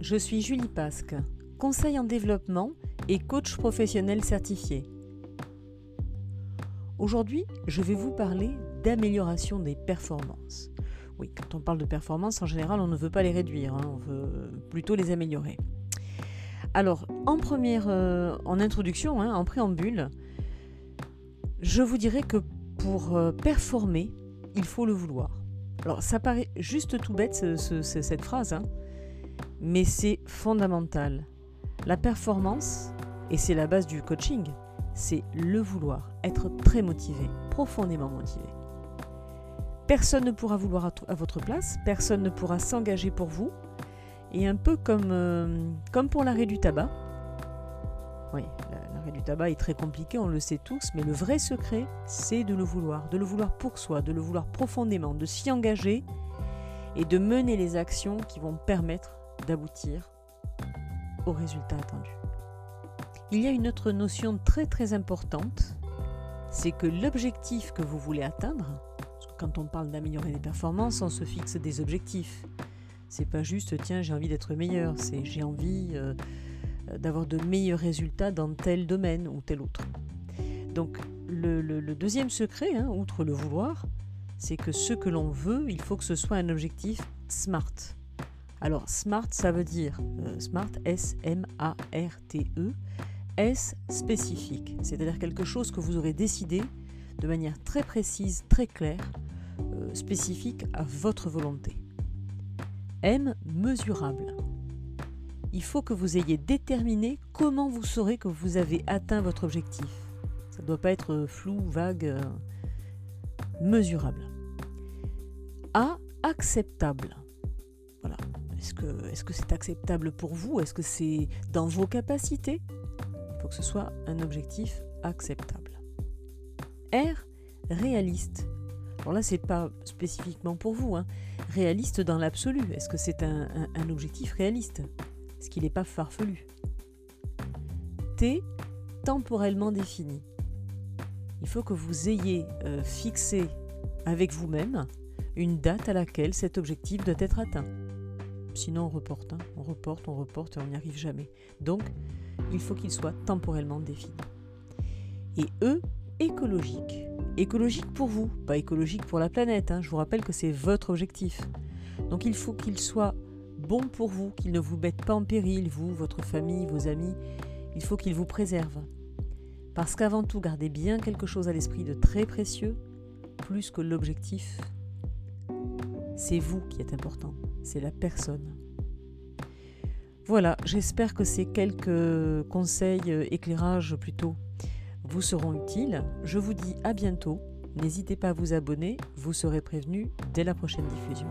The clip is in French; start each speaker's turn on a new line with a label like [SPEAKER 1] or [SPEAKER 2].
[SPEAKER 1] je suis Julie Pasque, conseil en développement et coach professionnel certifié. Aujourd'hui, je vais vous parler d'amélioration des performances. Oui, quand on parle de performances, en général, on ne veut pas les réduire, hein, on veut plutôt les améliorer. Alors, en première, euh, en introduction, hein, en préambule, je vous dirais que pour euh, performer, il faut le vouloir. Alors, ça paraît juste tout bête cette phrase, hein, mais c'est fondamental. La performance, et c'est la base du coaching, c'est le vouloir, être très motivé, profondément motivé. Personne ne pourra vouloir à, votre place, personne ne pourra s'engager pour vous, et un peu comme, euh, comme pour l'arrêt du tabac. Oui, l'arrêt du tabac est très compliqué, on le sait tous, mais le vrai secret, c'est de le vouloir, de le vouloir pour soi, de le vouloir profondément, de s'y engager et de mener les actions qui vont permettre d'aboutir au résultat attendu. Il y a une autre notion très très importante, c'est que l'objectif que vous voulez atteindre, quand on parle d'améliorer les performances, on se fixe des objectifs. C'est pas juste tiens j'ai envie d'être meilleur, c'est j'ai envie euh, d'avoir de meilleurs résultats dans tel domaine ou tel autre. Donc le, deuxième secret, hein, outre le vouloir, c'est que ce que l'on veut, il faut que ce soit un objectif SMART. Alors SMART, ça veut dire euh, SMART, S-M-A-R-T-E, S spécifique, c'est-à-dire quelque chose que vous aurez décidé de manière très précise, très claire, euh, spécifique à votre volonté. M mesurable. Il faut que vous ayez déterminé comment vous saurez que vous avez atteint votre objectif. Ça ne doit pas être flou, vague, euh, mesurable. A acceptable. Est-ce que c'est acceptable pour vous? Est-ce que c'est dans vos capacités? Il faut que ce soit un objectif acceptable. R, réaliste. Alors là, c'est pas spécifiquement pour vous. Hein. Réaliste dans l'absolu. Est-ce que c'est un, objectif réaliste? Est-ce qu'il n'est pas farfelu? T, temporellement défini. Il faut que vous ayez euh, fixé avec vous-même une date à laquelle cet objectif doit être atteint. Sinon, on reporte, hein. on reporte, on reporte et on n'y arrive jamais. Donc, il faut qu'il soit temporellement défini. Et E, écologique. Écologique pour vous, pas écologique pour la planète. Hein. Je vous rappelle que c'est votre objectif. Donc, il faut qu'il soit bon pour vous, qu'il ne vous mette pas en péril, vous, votre famille, vos amis. Il faut qu'il vous préserve. Parce qu'avant tout, gardez bien quelque chose à l'esprit de très précieux, plus que l'objectif. C'est vous qui êtes important c'est la personne. Voilà, j'espère que ces quelques conseils, euh, éclairages plutôt, vous seront utiles. Je vous dis à bientôt. N'hésitez pas à vous abonner, vous serez prévenu dès la prochaine diffusion.